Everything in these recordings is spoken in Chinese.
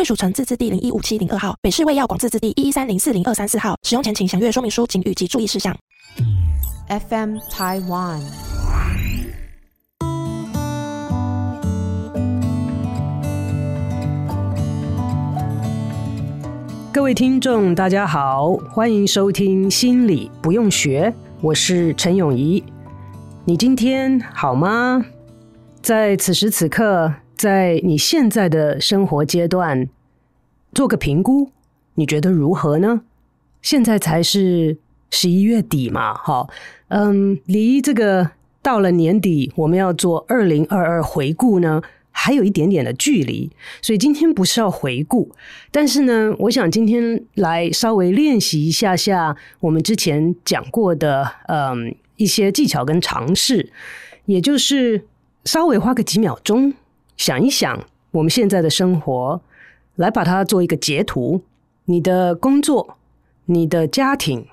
贵属城自治地零一五七零二号，北市卫药广自治地一一三零四零二三四号。使用前请详阅说明书、警语及注意事项。FM Taiwan。各位听众，大家好，欢迎收听《心理不用学》，我是陈永仪。你今天好吗？在此时此刻。在你现在的生活阶段，做个评估，你觉得如何呢？现在才是十一月底嘛，好，嗯，离这个到了年底，我们要做二零二二回顾呢，还有一点点的距离。所以今天不是要回顾，但是呢，我想今天来稍微练习一下下我们之前讲过的，嗯，一些技巧跟尝试，也就是稍微花个几秒钟。想一想，我们现在的生活，来把它做一个截图。你的工作、你的家庭、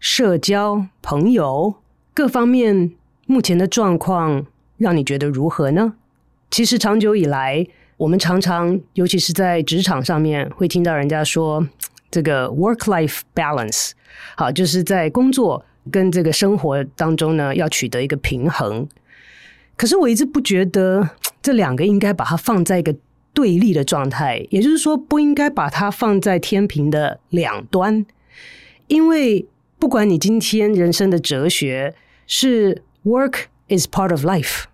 社交、朋友各方面目前的状况，让你觉得如何呢？其实长久以来，我们常常，尤其是在职场上面，会听到人家说这个 work-life balance，好，就是在工作跟这个生活当中呢，要取得一个平衡。可是我一直不觉得。这两个应该把它放在一个对立的状态，也就是说，不应该把它放在天平的两端，因为不管你今天人生的哲学是 “work is part of life”，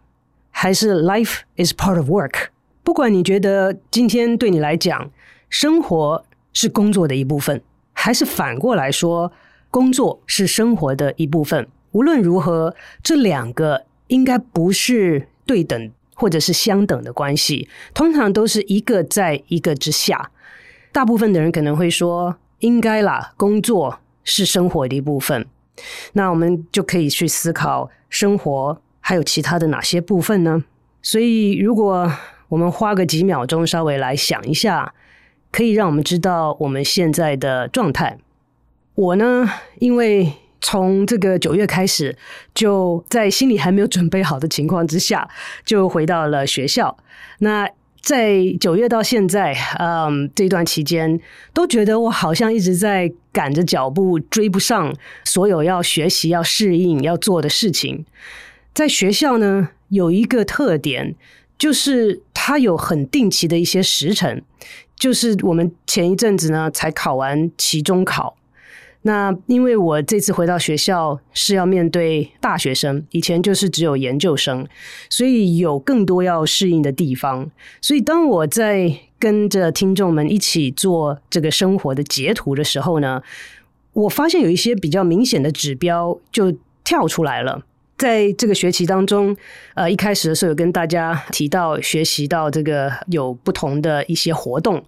还是 “life is part of work”，不管你觉得今天对你来讲，生活是工作的一部分，还是反过来说，工作是生活的一部分，无论如何，这两个应该不是对等。或者是相等的关系，通常都是一个在一个之下。大部分的人可能会说：“应该啦，工作是生活的一部分。”那我们就可以去思考，生活还有其他的哪些部分呢？所以，如果我们花个几秒钟，稍微来想一下，可以让我们知道我们现在的状态。我呢，因为。从这个九月开始，就在心里还没有准备好的情况之下，就回到了学校。那在九月到现在，嗯，这段期间，都觉得我好像一直在赶着脚步，追不上所有要学习、要适应、要做的事情。在学校呢，有一个特点，就是它有很定期的一些时程，就是我们前一阵子呢才考完期中考。那因为我这次回到学校是要面对大学生，以前就是只有研究生，所以有更多要适应的地方。所以当我在跟着听众们一起做这个生活的截图的时候呢，我发现有一些比较明显的指标就跳出来了。在这个学期当中，呃，一开始的时候有跟大家提到学习到这个有不同的一些活动。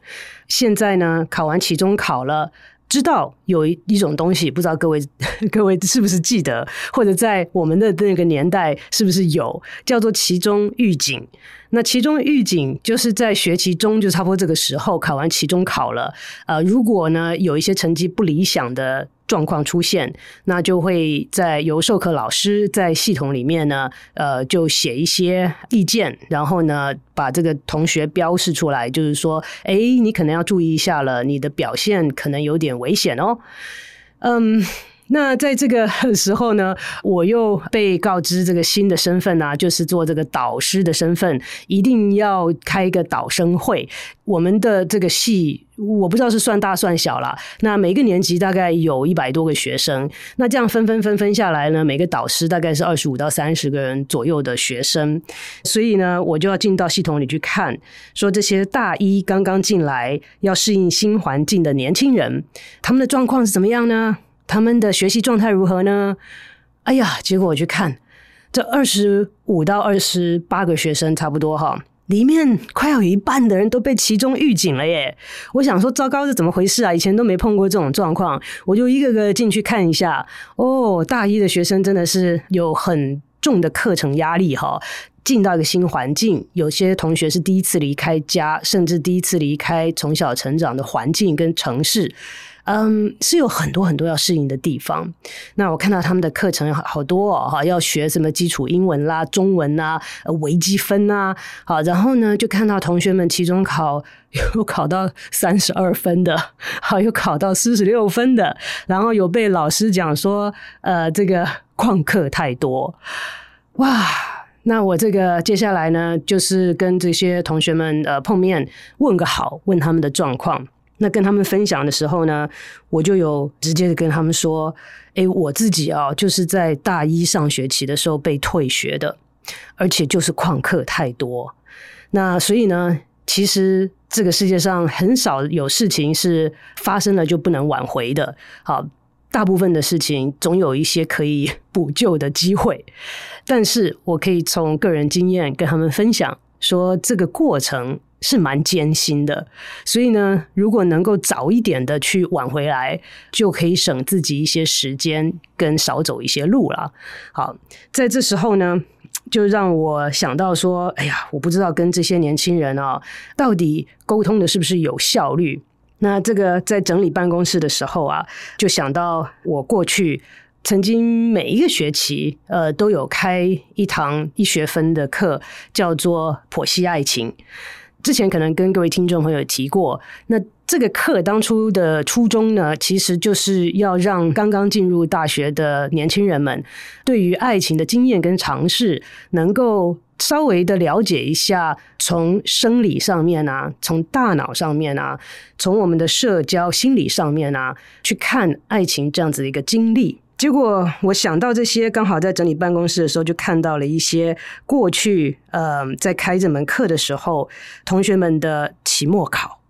现在呢，考完期中考了。知道有一一种东西，不知道各位 各位是不是记得，或者在我们的那个年代是不是有叫做期中预警？那期中预警就是在学期中，就差不多这个时候考完期中考了。呃，如果呢有一些成绩不理想的。状况出现，那就会在由授课老师在系统里面呢，呃，就写一些意见，然后呢，把这个同学标示出来，就是说，哎，你可能要注意一下了，你的表现可能有点危险哦，嗯。那在这个 时候呢，我又被告知这个新的身份啊，就是做这个导师的身份，一定要开一个导生会。我们的这个系，我不知道是算大算小啦。那每个年级大概有一百多个学生，那这样分分分分下来呢，每个导师大概是二十五到三十个人左右的学生。所以呢，我就要进到系统里去看，说这些大一刚刚进来要适应新环境的年轻人，他们的状况是怎么样呢？他们的学习状态如何呢？哎呀，结果我去看，这二十五到二十八个学生差不多哈，里面快要有一半的人都被其中预警了耶！我想说，糟糕，是怎么回事啊？以前都没碰过这种状况，我就一个个进去看一下。哦，大一的学生真的是有很重的课程压力哈。进到一个新环境，有些同学是第一次离开家，甚至第一次离开从小成长的环境跟城市。嗯，是有很多很多要适应的地方。那我看到他们的课程好多哦，哈，要学什么基础英文啦、中文啊、微积分啊，好，然后呢，就看到同学们期中考有考到 三十二分的，好，有考到四十六分的，然后有被老师讲说，呃，这个旷课太多，哇，那我这个接下来呢，就是跟这些同学们呃碰面，问个好，问他们的状况。那跟他们分享的时候呢，我就有直接的跟他们说：“诶，我自己啊，就是在大一上学期的时候被退学的，而且就是旷课太多。那所以呢，其实这个世界上很少有事情是发生了就不能挽回的。好，大部分的事情总有一些可以补救的机会。但是我可以从个人经验跟他们分享，说这个过程。”是蛮艰辛的，所以呢，如果能够早一点的去挽回来，就可以省自己一些时间，跟少走一些路了。好，在这时候呢，就让我想到说，哎呀，我不知道跟这些年轻人啊，到底沟通的是不是有效率？那这个在整理办公室的时候啊，就想到我过去曾经每一个学期，呃，都有开一堂一学分的课，叫做《剖析爱情》。之前可能跟各位听众朋友提过，那这个课当初的初衷呢，其实就是要让刚刚进入大学的年轻人们，对于爱情的经验跟尝试，能够稍微的了解一下，从生理上面啊，从大脑上面啊，从我们的社交心理上面啊，去看爱情这样子的一个经历。结果我想到这些，刚好在整理办公室的时候，就看到了一些过去，呃，在开这门课的时候，同学们的期末考。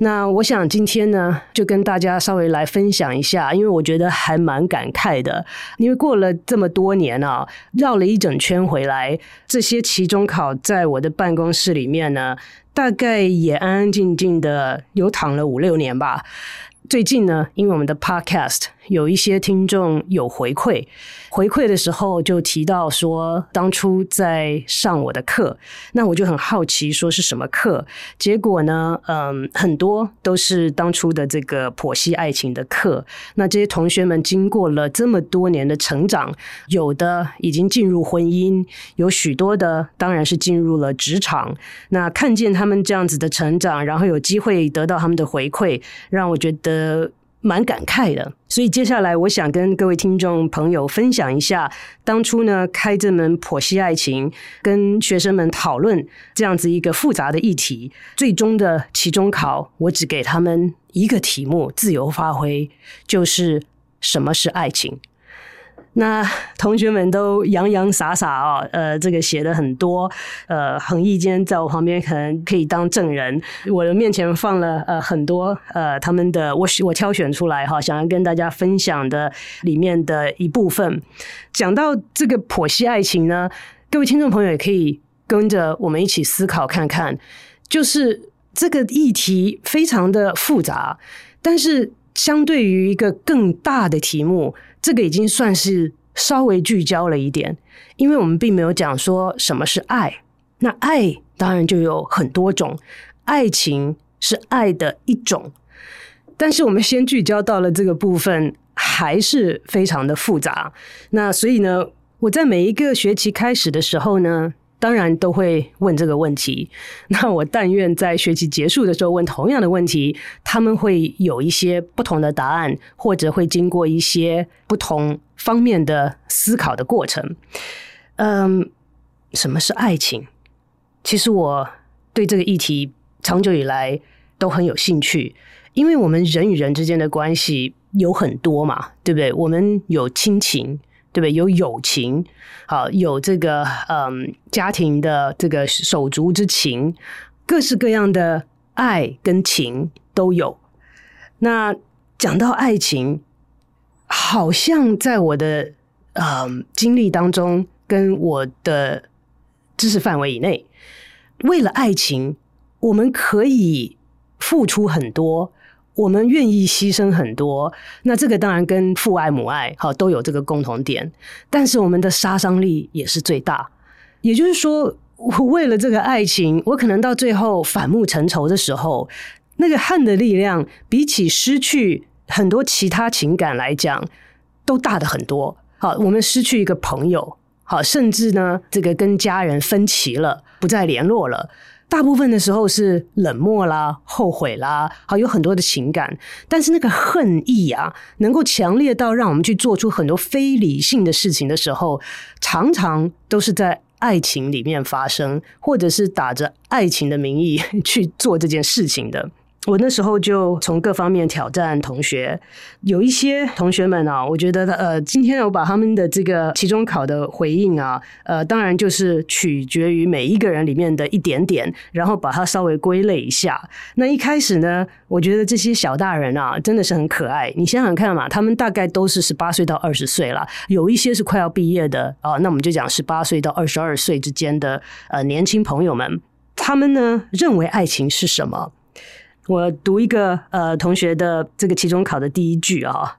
那我想今天呢，就跟大家稍微来分享一下，因为我觉得还蛮感慨的，因为过了这么多年啊，绕了一整圈回来，这些期中考在我的办公室里面呢，大概也安安静静的有躺了五六年吧。最近呢，因为我们的 Podcast 有一些听众有回馈，回馈的时候就提到说，当初在上我的课，那我就很好奇，说是什么课？结果呢，嗯，很多都是当初的这个剖析爱情的课。那这些同学们经过了这么多年的成长，有的已经进入婚姻，有许多的当然是进入了职场。那看见他们这样子的成长，然后有机会得到他们的回馈，让我觉得。蛮感慨的，所以接下来我想跟各位听众朋友分享一下，当初呢开这门婆媳爱情，跟学生们讨论这样子一个复杂的议题，最终的期中考，我只给他们一个题目，自由发挥，就是什么是爱情。那同学们都洋洋洒洒啊，呃，这个写的很多，呃，恒毅今天在我旁边可能可以当证人。我的面前放了呃很多呃他们的，我我挑选出来哈，想要跟大家分享的里面的一部分。讲到这个婆媳爱情呢，各位听众朋友也可以跟着我们一起思考看看，就是这个议题非常的复杂，但是相对于一个更大的题目。这个已经算是稍微聚焦了一点，因为我们并没有讲说什么是爱。那爱当然就有很多种，爱情是爱的一种，但是我们先聚焦到了这个部分，还是非常的复杂。那所以呢，我在每一个学期开始的时候呢，当然都会问这个问题。那我但愿在学期结束的时候问同样的问题，他们会有一些不同的答案，或者会经过一些不同方面的思考的过程。嗯，什么是爱情？其实我对这个议题长久以来都很有兴趣，因为我们人与人之间的关系有很多嘛，对不对？我们有亲情。对不对？有友情，好，有这个嗯家庭的这个手足之情，各式各样的爱跟情都有。那讲到爱情，好像在我的嗯经历当中，跟我的知识范围以内，为了爱情，我们可以付出很多，我们愿意牺牲很多。那这个当然跟父爱母爱好都有这个共同点，但是我们的杀伤力也是最大。也就是说，我为了这个爱情，我可能到最后反目成仇的时候，那个恨的力量比起失去很多其他情感来讲，都大的很多。好，我们失去一个朋友，好，甚至呢，这个跟家人分歧了，不再联络了。大部分的时候是冷漠啦、后悔啦，好，有很多的情感。但是那个恨意啊，能够强烈到让我们去做出很多非理性的事情的时候，常常都是在爱情里面发生，或者是打着爱情的名义 去做这件事情的。我那时候就从各方面挑战同学，有一些同学们啊，我觉得呃，今天我把他们的这个期中考的回应啊，呃，当然就是取决于每一个人里面的一点点，然后把它稍微归类一下。那一开始呢，我觉得这些小大人啊，真的是很可爱。你想想看嘛，他们大概都是十八岁到二十岁了，有一些是快要毕业的啊，那我们就讲十八岁到二十二岁之间的呃年轻朋友们，他们呢认为爱情是什么？我读一个呃同学的这个期中考的第一句啊，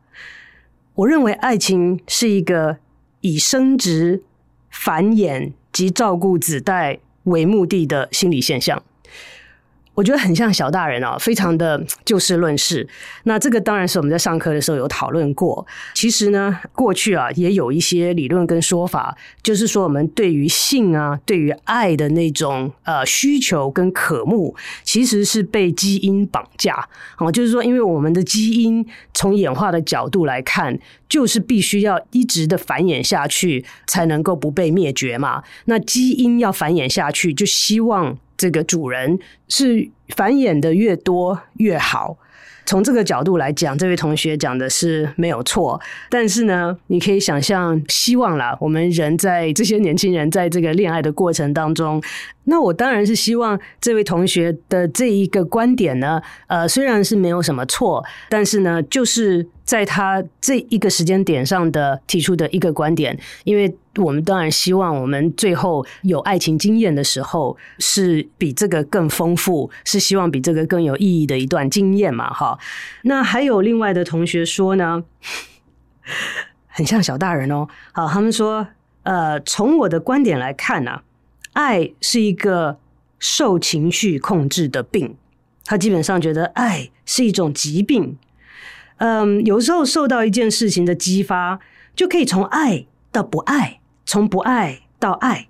我认为爱情是一个以生殖、繁衍及照顾子代为目的的心理现象。我觉得很像小大人啊，非常的就事论事。那这个当然是我们在上课的时候有讨论过。其实呢，过去啊也有一些理论跟说法，就是说我们对于性啊、对于爱的那种呃需求跟渴慕，其实是被基因绑架。哦，就是说，因为我们的基因从演化的角度来看，就是必须要一直的繁衍下去，才能够不被灭绝嘛。那基因要繁衍下去，就希望。这个主人是繁衍的越多越好。从这个角度来讲，这位同学讲的是没有错。但是呢，你可以想象，希望啦，我们人在这些年轻人在这个恋爱的过程当中。那我当然是希望这位同学的这一个观点呢，呃，虽然是没有什么错，但是呢，就是在他这一个时间点上的提出的一个观点，因为我们当然希望我们最后有爱情经验的时候是比这个更丰富，是希望比这个更有意义的一段经验嘛，哈。那还有另外的同学说呢，很像小大人哦，好，他们说，呃，从我的观点来看呢、爱是一个受情绪控制的病，他基本上觉得爱是一种疾病。嗯，有时候受到一件事情的激发，就可以从爱到不爱，从不爱到爱。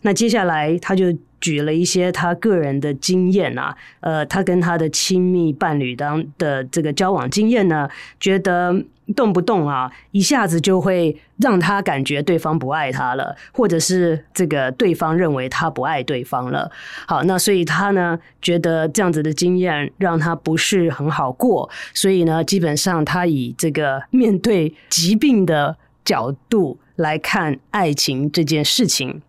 那接下来他就举了一些他个人的经验啊，呃，他跟他的亲密伴侣当的这个交往经验呢，觉得。动不动啊，一下子就会让他感觉对方不爱他了，或者是这个对方认为他不爱对方了。好，那所以他呢，觉得这样子的经验让他不是很好过，所以呢，基本上他以这个面对疾病的角度来看爱情这件事情。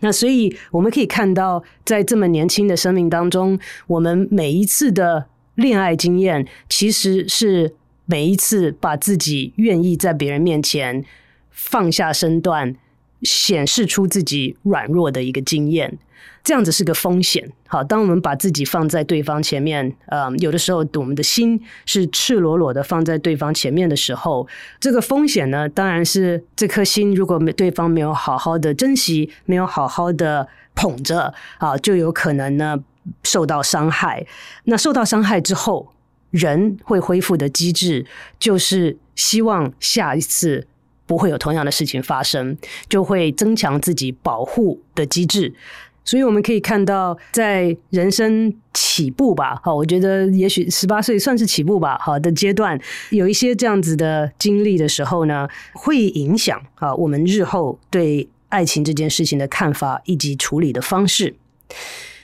那所以我们可以看到，在这么年轻的生命当中，我们每一次的恋爱经验其实是。每一次把自己愿意在别人面前放下身段，显示出自己软弱的一个经验，这样子是个风险。好，当我们把自己放在对方前面，呃，有的时候我们的心是赤裸裸的放在对方前面的时候，这个风险呢，当然是这颗心如果没对方没有好好的珍惜，没有好好的捧着，啊，就有可能呢受到伤害。那受到伤害之后，人会恢复的机制，就是希望下一次不会有同样的事情发生，就会增强自己保护的机制。所以我们可以看到，在人生起步吧，好，我觉得也许十八岁算是起步吧，好的阶段，有一些这样子的经历的时候呢，会影响啊我们日后对爱情这件事情的看法以及处理的方式。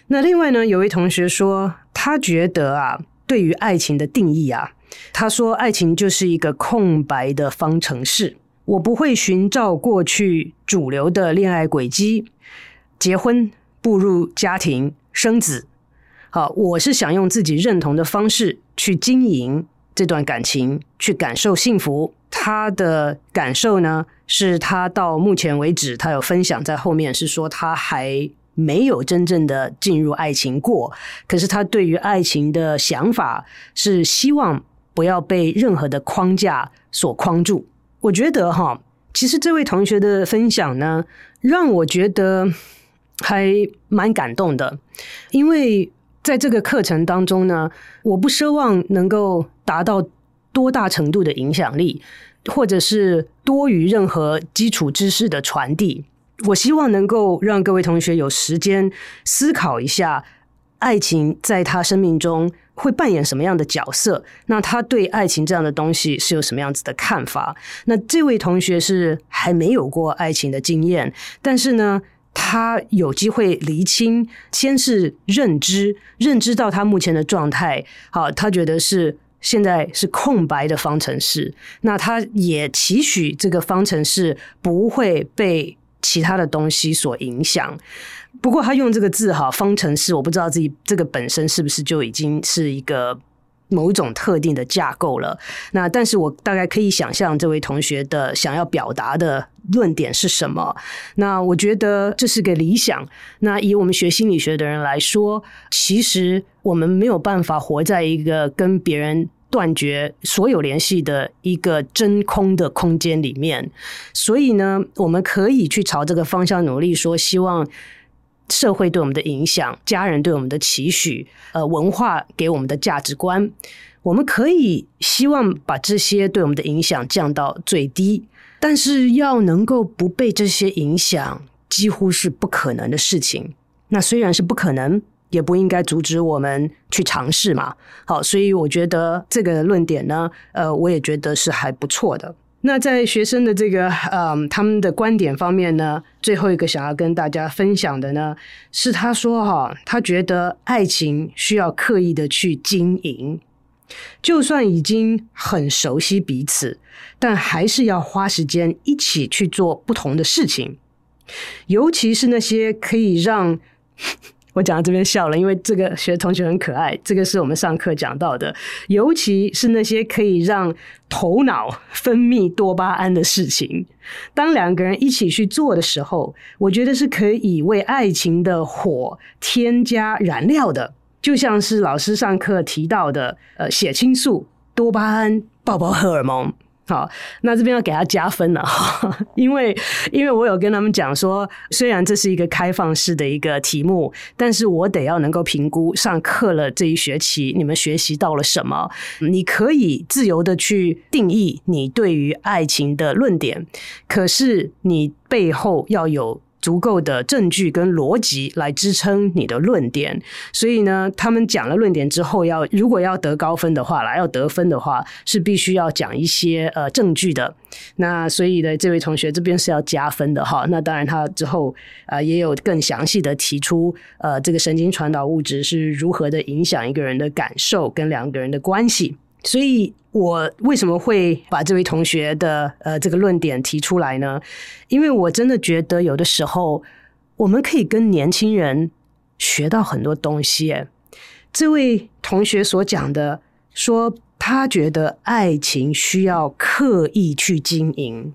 那另外呢，有位同学说，他觉得啊。对于爱情的定义啊，他说：“爱情就是一个空白的方程式。我不会寻找过去主流的恋爱轨迹，结婚、步入家庭、生子。好，我是想用自己认同的方式去经营这段感情，去感受幸福。他的感受呢，是他到目前为止，他有分享在后面，是说他还没有真正的进入爱情过，可是他对于爱情的想法是希望不要被任何的框架所框住。我觉得哈，其实这位同学的分享呢，让我觉得还蛮感动的，因为在这个课程当中呢，我不奢望能够达到多大程度的影响力，或者是多于任何基础知识的传递。我希望能够让各位同学有时间思考一下，爱情在他生命中会扮演什么样的角色？那他对爱情这样的东西是有什么样子的看法？那这位同学是还没有过爱情的经验，但是呢，他有机会厘清，先是认知，认知到他目前的状态，好，他觉得是现在是空白的方程式，那他也期许这个方程式不会被其他的东西所影响，不过他用这个字哈，方程式，我不知道自己这个本身是不是就已经是一个某种特定的架构了。那但是我大概可以想象这位同学的想要表达的论点是什么。那我觉得这是个理想。那以我们学心理学的人来说，其实我们没有办法活在一个跟别人。断绝所有联系的一个真空的空间里面，所以呢，我们可以去朝这个方向努力，说希望社会对我们的影响、家人对我们的期许、呃，文化给我们的价值观，我们可以希望把这些对我们的影响降到最低，但是要能够不被这些影响，几乎是不可能的事情。那虽然是不可能。也不应该阻止我们去尝试嘛。好，所以我觉得这个论点呢，呃，我也觉得是还不错的。那在学生的这个嗯，他们的观点方面呢，最后一个想要跟大家分享的呢，是他说哈，他觉得爱情需要刻意的去经营，就算已经很熟悉彼此，但还是要花时间一起去做不同的事情，尤其是那些可以让。我讲到这边笑了，因为这个学同学很可爱。这个是我们上课讲到的，尤其是那些可以让头脑分泌多巴胺的事情。当两个人一起去做的时候，我觉得是可以为爱情的火添加燃料的。就像是老师上课提到的，呃，血清素、多巴胺、宝宝荷尔蒙。好，那这边要给他加分了哈，因为因为我有跟他们讲说，虽然这是一个开放式的一个题目，但是我得要能够评估上课了这一学期你们学习到了什么。你可以自由的去定义你对于爱情的论点，可是你背后要有。足够的证据跟逻辑来支撑你的论点，所以呢，他们讲了论点之后要，如果要得高分的话啦，要得分的话，是必须要讲一些呃证据的。那所以呢，这位同学这边是要加分的哈。那当然，他之后啊、也有更详细的提出呃这个神经传导物质是如何的影响一个人的感受跟两个人的关系。所以我为什么会把这位同学的呃这个论点提出来呢？因为我真的觉得有的时候我们可以跟年轻人学到很多东西。这位同学所讲的，说他觉得爱情需要刻意去经营，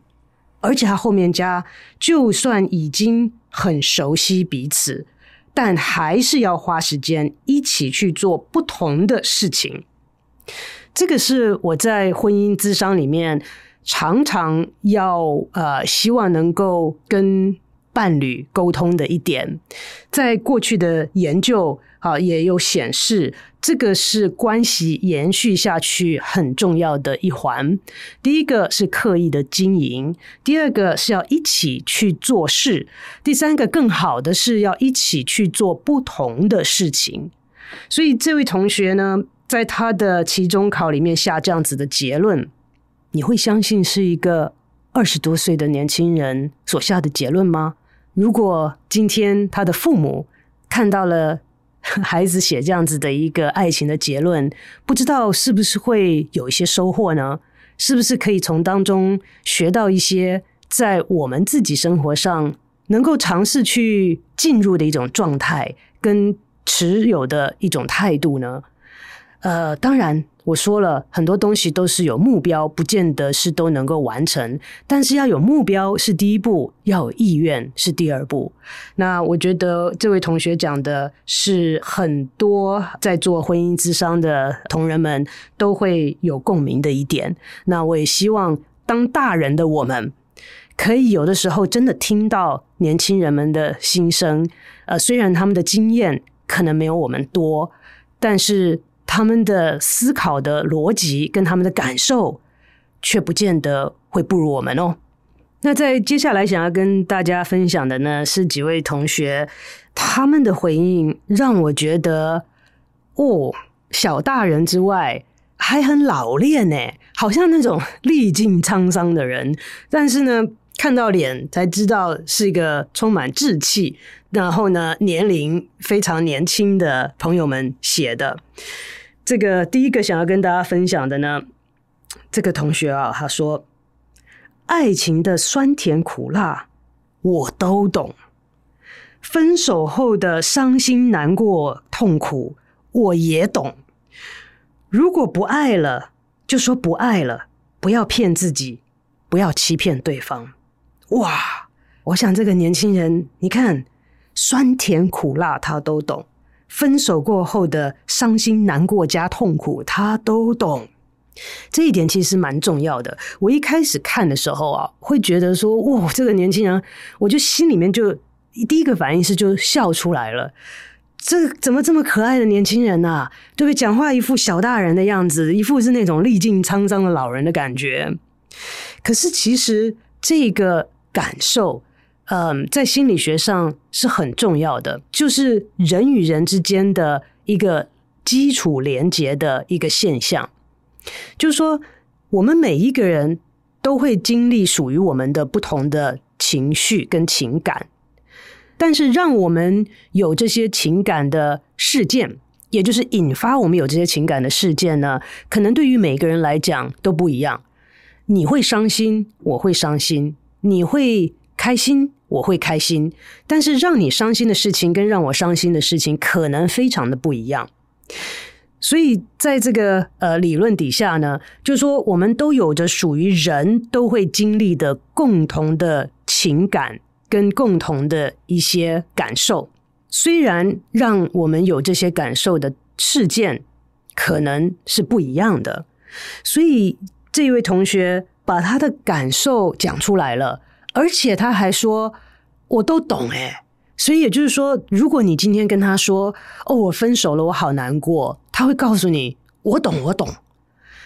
而且他后面加，就算已经很熟悉彼此，但还是要花时间一起去做不同的事情。这个是我在婚姻咨商里面常常要呃希望能够跟伴侣沟通的一点，在过去的研究啊也有显示，这个是关系延续下去很重要的一环。第一个是刻意的经营，第二个是要一起去做事，第三个更好的是要一起去做不同的事情。所以这位同学呢，在他的期中考里面下这样子的结论，你会相信是一个二十多岁的年轻人所下的结论吗？如果今天他的父母看到了 孩子写这样子的一个爱情的结论，不知道是不是会有一些收获呢？是不是可以从当中学到一些在我们自己生活上能够尝试去进入的一种状态跟持有的一种态度呢？呃，当然。我说了很多东西都是有目标，不见得是都能够完成。但是要有目标是第一步，要有意愿是第二步。那我觉得这位同学讲的是很多在做婚姻咨商的同仁们都会有共鸣的一点。那我也希望当大人的我们，可以有的时候真的听到年轻人们的心声。呃，虽然他们的经验可能没有我们多，但是。他们的思考的逻辑跟他们的感受，却不见得会不如我们哦。那在接下来想要跟大家分享的呢，是几位同学他们的回应，让我觉得哦，小大人之外还很老练呢，好像那种历尽沧桑的人，但是呢，看到脸才知道是一个充满志气，然后呢，年龄非常年轻的朋友们写的。这个第一个想要跟大家分享的呢，这个同学啊，他说：“爱情的酸甜苦辣我都懂，分手后的伤心难过痛苦我也懂。如果不爱了，就说不爱了，不要骗自己，不要欺骗对方。”哇，我想这个年轻人，你看，酸甜苦辣他都懂。分手过后的伤心难过加痛苦，他都懂。这一点其实蛮重要的。我一开始看的时候啊，会觉得说，哇，这个年轻人，我就心里面就第一个反应是就笑出来了。这怎么这么可爱的年轻人啊？对不对？讲话一副小大人的样子，一副是那种历尽沧桑的老人的感觉。可是其实这个感受。嗯，在心理学上是很重要的，就是人与人之间的一个基础连接的一个现象。就是说，我们每一个人都会经历属于我们的不同的情绪跟情感，但是让我们有这些情感的事件，也就是引发我们有这些情感的事件呢，可能对于每个人来讲都不一样。你会伤心，我会伤心，你会开心。我会开心，但是让你伤心的事情跟让我伤心的事情可能非常的不一样。所以在这个呃理论底下呢，就说我们都有着属于人都会经历的共同的情感跟共同的一些感受。虽然让我们有这些感受的事件可能是不一样的，所以这位同学把他的感受讲出来了。而且他还说，我都懂诶，所以也就是说，如果你今天跟他说，哦，我分手了，我好难过，他会告诉你，我懂，我懂。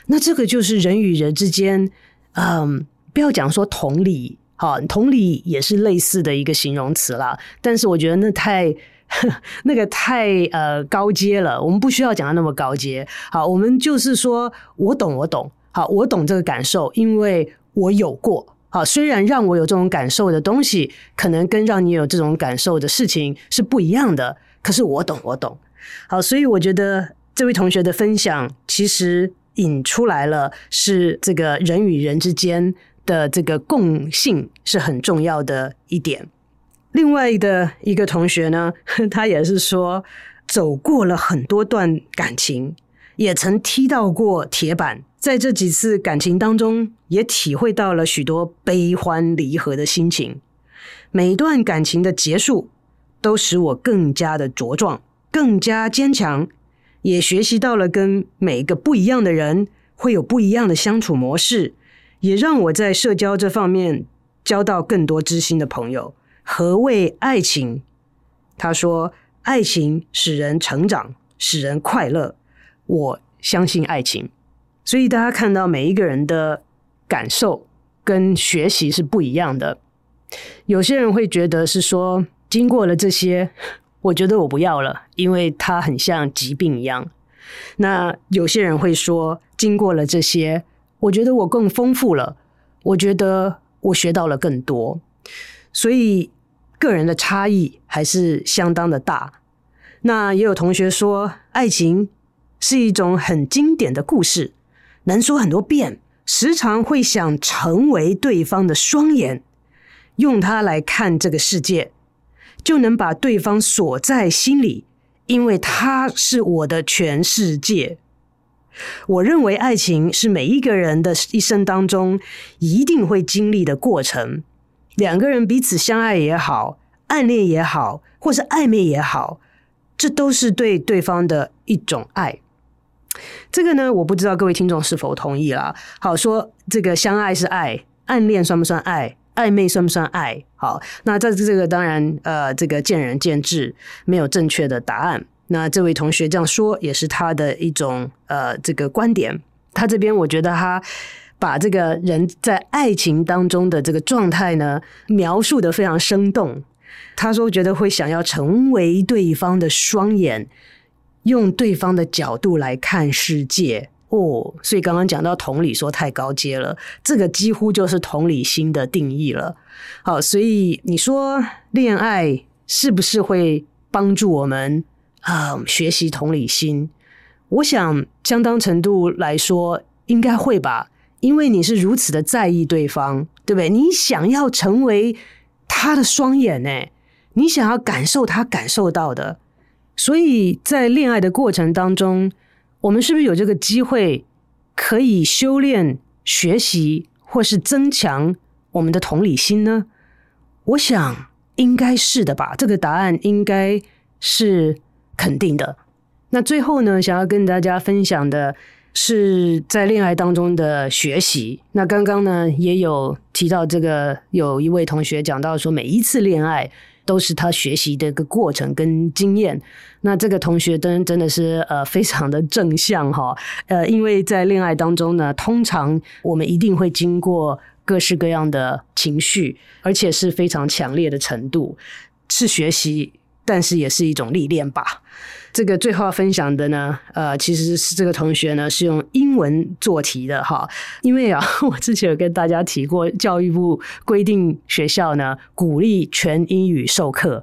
那这个就是人与人之间，嗯，不要讲说同理，好，同理也是类似的一个形容词啦。但是我觉得那太，那个太呃高阶了，我们不需要讲的那么高阶。好，我们就是说我懂，我懂，好，我懂这个感受，因为我有过。好，虽然让我有这种感受的东西，可能跟让你有这种感受的事情是不一样的，可是我懂，我懂。好，所以我觉得这位同学的分享其实引出来了，是这个人与人之间的这个共性是很重要的一点。另外的一个同学呢，他也是说，走过了很多段感情，也曾踢到过铁板。在这几次感情当中，也体会到了许多悲欢离合的心情。每一段感情的结束，都使我更加的茁壮，更加坚强，也学习到了跟每一个不一样的人会有不一样的相处模式，也让我在社交这方面交到更多知心的朋友。何谓爱情？他说：“爱情使人成长，使人快乐。”我相信爱情。所以大家看到每一个人的感受跟学习是不一样的。有些人会觉得是说，经过了这些，我觉得我不要了，因为它很像疾病一样。那有些人会说，经过了这些，我觉得我更丰富了，我觉得我学到了更多。所以个人的差异还是相当的大。那也有同学说，爱情是一种很经典的故事。能说很多遍，时常会想成为对方的双眼，用它来看这个世界，就能把对方锁在心里，因为他是我的全世界。我认为爱情是每一个人的一生当中一定会经历的过程。两个人彼此相爱也好，暗恋也好，或是暧昧也好，这都是对对方的一种爱。这个呢，我不知道各位听众是否同意啦。好，说这个相爱是爱，暗恋算不算爱？暧昧算不算爱？好，那在这个当然呃，这个见仁见智，没有正确的答案。那这位同学这样说，也是他的一种呃这个观点。他这边我觉得他把这个人在爱情当中的这个状态呢，描述得非常生动。他说觉得会想要成为对方的双眼，用对方的角度来看世界。哦，所以刚刚讲到同理说太高阶了，这个几乎就是同理心的定义了。好，所以你说恋爱是不是会帮助我们啊、学习同理心？我想相当程度来说应该会吧，因为你是如此的在意对方，对不对？你想要成为他的双眼呢，你想要感受他感受到的，所以在恋爱的过程当中。我们是不是有这个机会可以修炼、学习，或是增强我们的同理心呢？我想应该是的吧。这个答案应该是肯定的。那最后呢，想要跟大家分享的是在恋爱当中的学习。那刚刚呢也有提到，这个有一位同学讲到说，每一次恋爱。都是他学习的一个过程跟经验。那这个同学真真的是呃非常的正向哈，呃，因为在恋爱当中呢，通常我们一定会经过各式各样的情绪，而且是非常强烈的程度，是学习，但是也是一种历练吧。这个最后分享的呢，呃，其实是这个同学呢是用英文做题的哈，因为啊，我之前有跟大家提过，教育部规定学校呢鼓励全英语授课，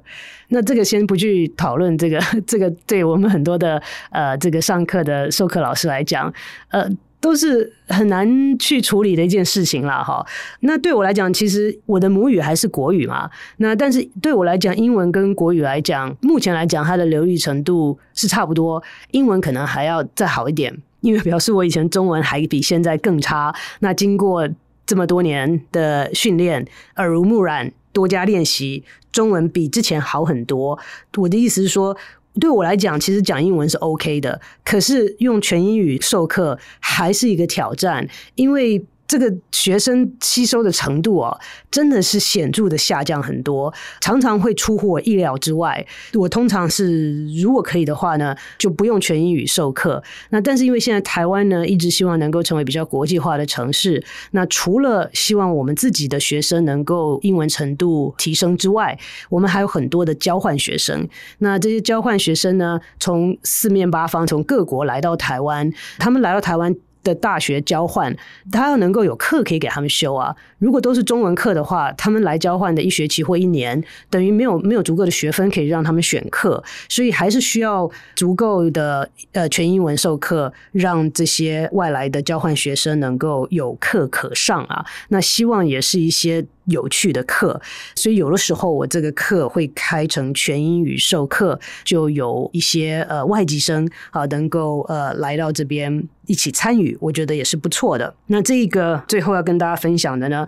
那这个先不去讨论这个，这个对我们很多的呃这个上课的授课老师来讲，呃。都是很难去处理的一件事情了哈。那对我来讲，其实我的母语还是国语嘛。那但是对我来讲，英文跟国语来讲，目前来讲它的流利程度是差不多，英文可能还要再好一点，因为表示我以前中文还比现在更差。那经过这么多年的训练，耳濡目染，多加练习，中文比之前好很多。我的意思是说。对我来讲，其实讲英文是 OK 的，可是用全英语授课还是一个挑战，因为。这个学生吸收的程度哦，真的是显著的下降很多，常常会出乎我意料之外。我通常是如果可以的话呢，就不用全英语授课。那但是因为现在台湾呢，一直希望能够成为比较国际化的城市，那除了希望我们自己的学生能够英文程度提升之外，我们还有很多的交换学生。那这些交换学生呢，从四面八方，从各国来到台湾，他们来到台湾。的大学交换，他要能够有课可以给他们修啊。如果都是中文课的话，他们来交换的一学期或一年，等于没有没有足够的学分可以让他们选课，所以还是需要足够的呃全英文授课，让这些外来的交换学生能够有课可上啊。那希望也是一些。有趣的课，所以有的时候我这个课会开成全英语授课，就有一些呃外籍生啊能够呃来到这边一起参与，我觉得也是不错的。那这个最后要跟大家分享的呢，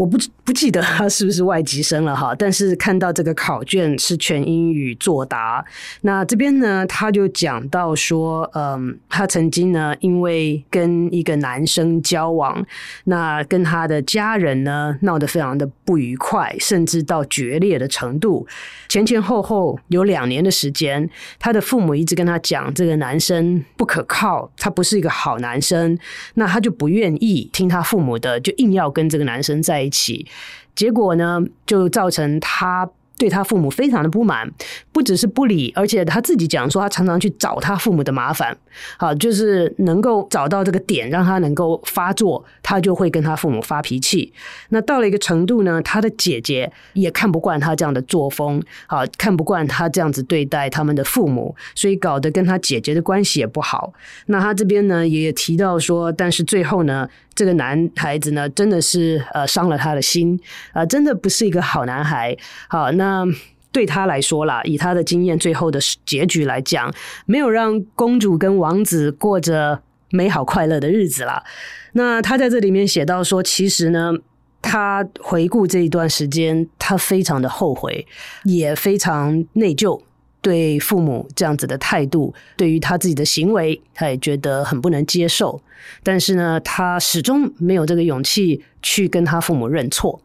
我不不记得他是不是外籍生了哈，但是看到这个考卷是全英语作答。那这边呢，他就讲到说，嗯，他曾经呢，因为跟一个男生交往，那跟他的家人呢闹得非常的不愉快，甚至到决裂的程度。前前后后有两年的时间，他的父母一直跟他讲，这个男生不可靠，他不是一个好男生。那他就不愿意听他父母的，就硬要跟这个男生在一起。结果呢，就造成他对他父母非常的不满，不只是不理，而且他自己讲说，他常常去找他父母的麻烦，好，就是能够找到这个点，让他能够发作，他就会跟他父母发脾气。那到了一个程度呢，他的姐姐也看不惯他这样的作风，好，看不惯他这样子对待他们的父母，所以搞得跟他姐姐的关系也不好。那他这边呢，也提到说，但是最后呢。这个男孩子呢，真的是呃伤了他的心啊，呃，真的不是一个好男孩。好，那对他来说啦，以他的经验，最后的结局来讲，没有让公主跟王子过着美好快乐的日子啦。那他在这里面写到说，其实呢，他回顾这一段时间，他非常的后悔，也非常内疚，对父母这样子的态度，对于他自己的行为，他也觉得很不能接受。但是呢，他始终没有这个勇气去跟他父母认错。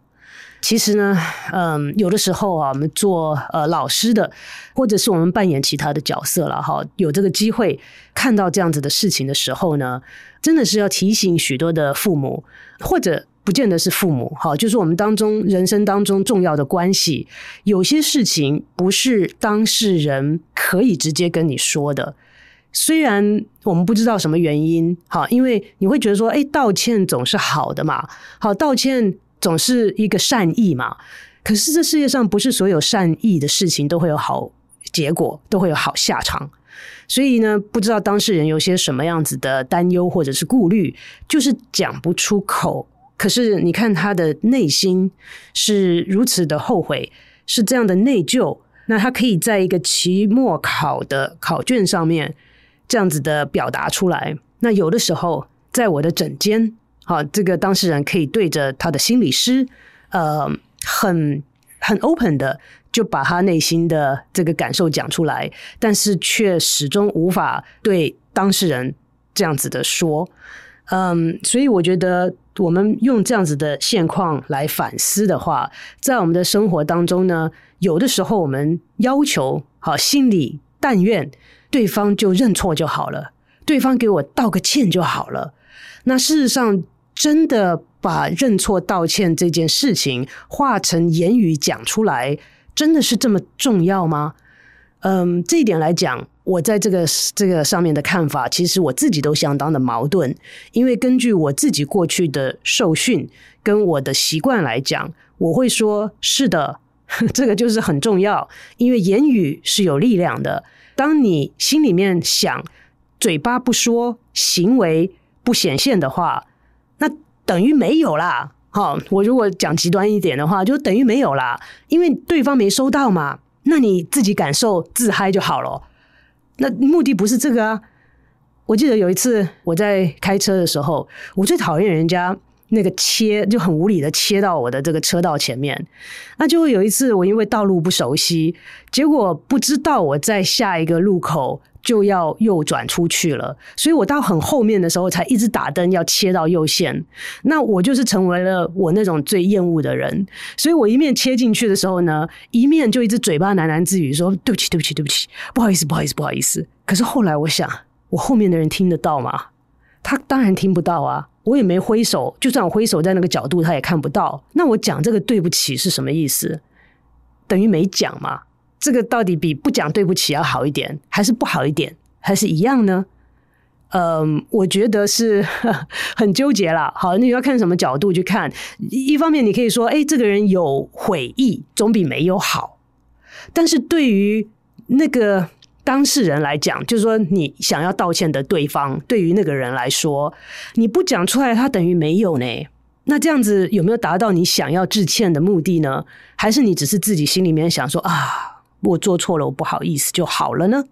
其实呢，嗯，有的时候啊，我们做呃老师的，或者是我们扮演其他的角色了哈，有这个机会看到这样子的事情的时候呢，真的是要提醒许多的父母，或者不见得是父母哈，就是我们当中人生当中重要的关系，有些事情不是当事人可以直接跟你说的，虽然我们不知道什么原因，哈，因为你会觉得说，哎，道歉总是好的嘛，好，道歉。总是一个善意嘛，可是这世界上不是所有善意的事情都会有好结果，都会有好下场。所以呢，不知道当事人有些什么样子的担忧或者是顾虑，就是讲不出口。可是你看他的内心是如此的后悔，是这样的内疚。那他可以在一个期末考的考卷上面这样子的表达出来。那有的时候在我的诊间。好，这个当事人可以对着他的心理师，呃，很很 open 的就把他内心的这个感受讲出来，但是却始终无法对当事人这样子的说。嗯，所以我觉得我们用这样子的现况来反思的话，在我们的生活当中呢，有的时候我们要求，好，心里但愿对方就认错就好了，对方给我道个歉就好了。那事实上。真的把认错道歉这件事情化成言语讲出来，真的是这么重要吗？嗯，这一点来讲，我在这个这个上面的看法，其实我自己都相当的矛盾。因为根据我自己过去的受训跟我的习惯来讲，我会说是的，这个就是很重要，因为言语是有力量的。当你心里面想，嘴巴不说，行为不显现的话。那等于没有啦，好，我如果讲极端一点的话，就等于没有啦，因为对方没收到嘛，那你自己感受自嗨就好了。那目的不是这个啊。我记得有一次我在开车的时候，我最讨厌人家那个切，就很无理的切到我的这个车道前面。那就会有一次我因为道路不熟悉，结果不知道我在下一个路口。就要右转出去了，所以我到很后面的时候才一直打灯要切到右线。那我就是成为了我那种最厌恶的人，所以我一面切进去的时候呢，一面就一直嘴巴喃喃自语说：“对不起，对不起，对不起，不好意思，不好意思，不好意思。”可是后来我想，我后面的人听得到吗？他当然听不到啊，我也没挥手，就算我挥手在那个角度，他也看不到。那我讲这个对不起是什么意思？等于没讲嘛。这个到底比不讲对不起要好一点，还是不好一点，还是一样呢？嗯，我觉得是很纠结啦。好，你要看什么角度去看。一方面，你可以说，哎，这个人有悔意，总比没有好。但是对于那个当事人来讲，就是说你想要道歉的对方，对于那个人来说，你不讲出来，他等于没有呢。那这样子有没有达到你想要致歉的目的呢？还是你只是自己心里面想说啊？我做错了，我不好意思就好了呢？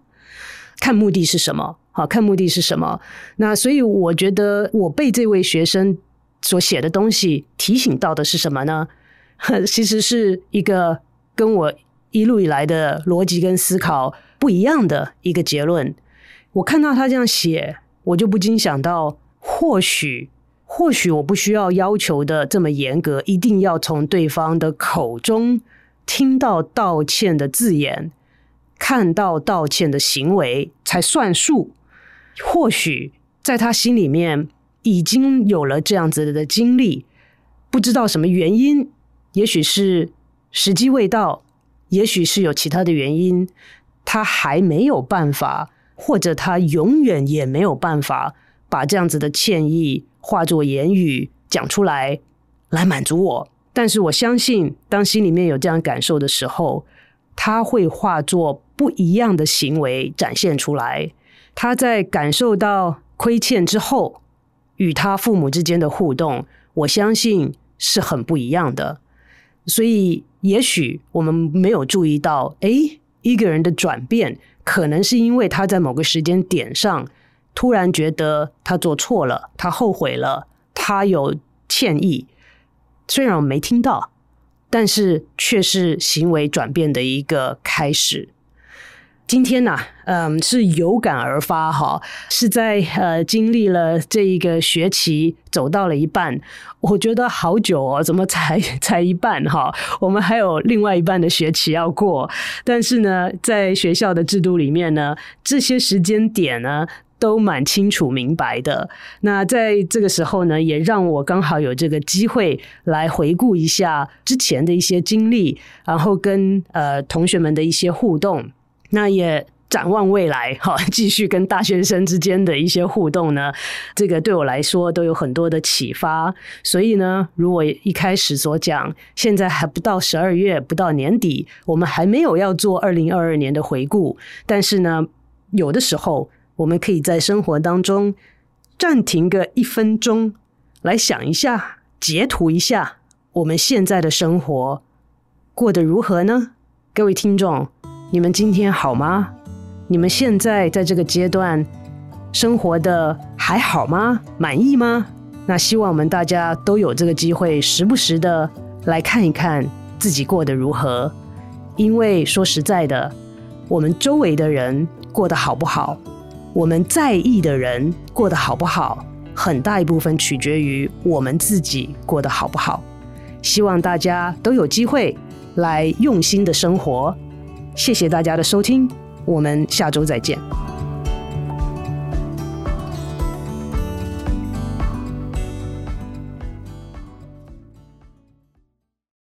看目的是什么？好，看目的是什么？那所以我觉得我被这位学生所写的东西提醒到的是什么呢？其实是一个跟我一路以来的逻辑跟思考不一样的一个结论。我看到他这样写，我就不禁想到，或许，或许我不需要要求的这么严格，一定要从对方的口中。听到道歉的字眼，看到道歉的行为才算数。或许在他心里面已经有了这样子的经历，不知道什么原因，也许是时机未到，也许是有其他的原因，他还没有办法，或者他永远也没有办法把这样子的歉意化作言语讲出来，来满足我。但是我相信，当心里面有这样感受的时候，他会化作不一样的行为展现出来。他在感受到亏欠之后，与他父母之间的互动，我相信是很不一样的。所以，也许我们没有注意到，诶，一个人的转变，可能是因为他在某个时间点上突然觉得他做错了，他后悔了，他有歉意。虽然我没听到，但是却是行为转变的一个开始。今天呢、嗯，是有感而发哈，是在呃经历了这一个学期走到了一半，我觉得好久哦，怎么才才一半哈？我们还有另外一半的学期要过，但是呢，在学校的制度里面呢，这些时间点呢都蛮清楚明白的。那在这个时候呢，也让我刚好有这个机会来回顾一下之前的一些经历，然后跟呃同学们的一些互动。那也展望未来，哈，继续跟大学生之间的一些互动呢，这个对我来说都有很多的启发。所以呢，如我一开始所讲，现在还不到十二月，不到年底，我们还没有要做二零二二年的回顾。但是呢，有的时候我们可以在生活当中暂停个一分钟，来想一下，截图一下我们现在的生活过得如何呢？各位听众。你们今天好吗？你们现在在这个阶段生活的还好吗？满意吗？那希望我们大家都有这个机会，时不时的来看一看自己过得如何。因为说实在的，我们周围的人过得好不好，我们在意的人过得好不好，很大一部分取决于我们自己过得好不好。希望大家都有机会来用心的生活。谢谢大家的收听，我们下周再见。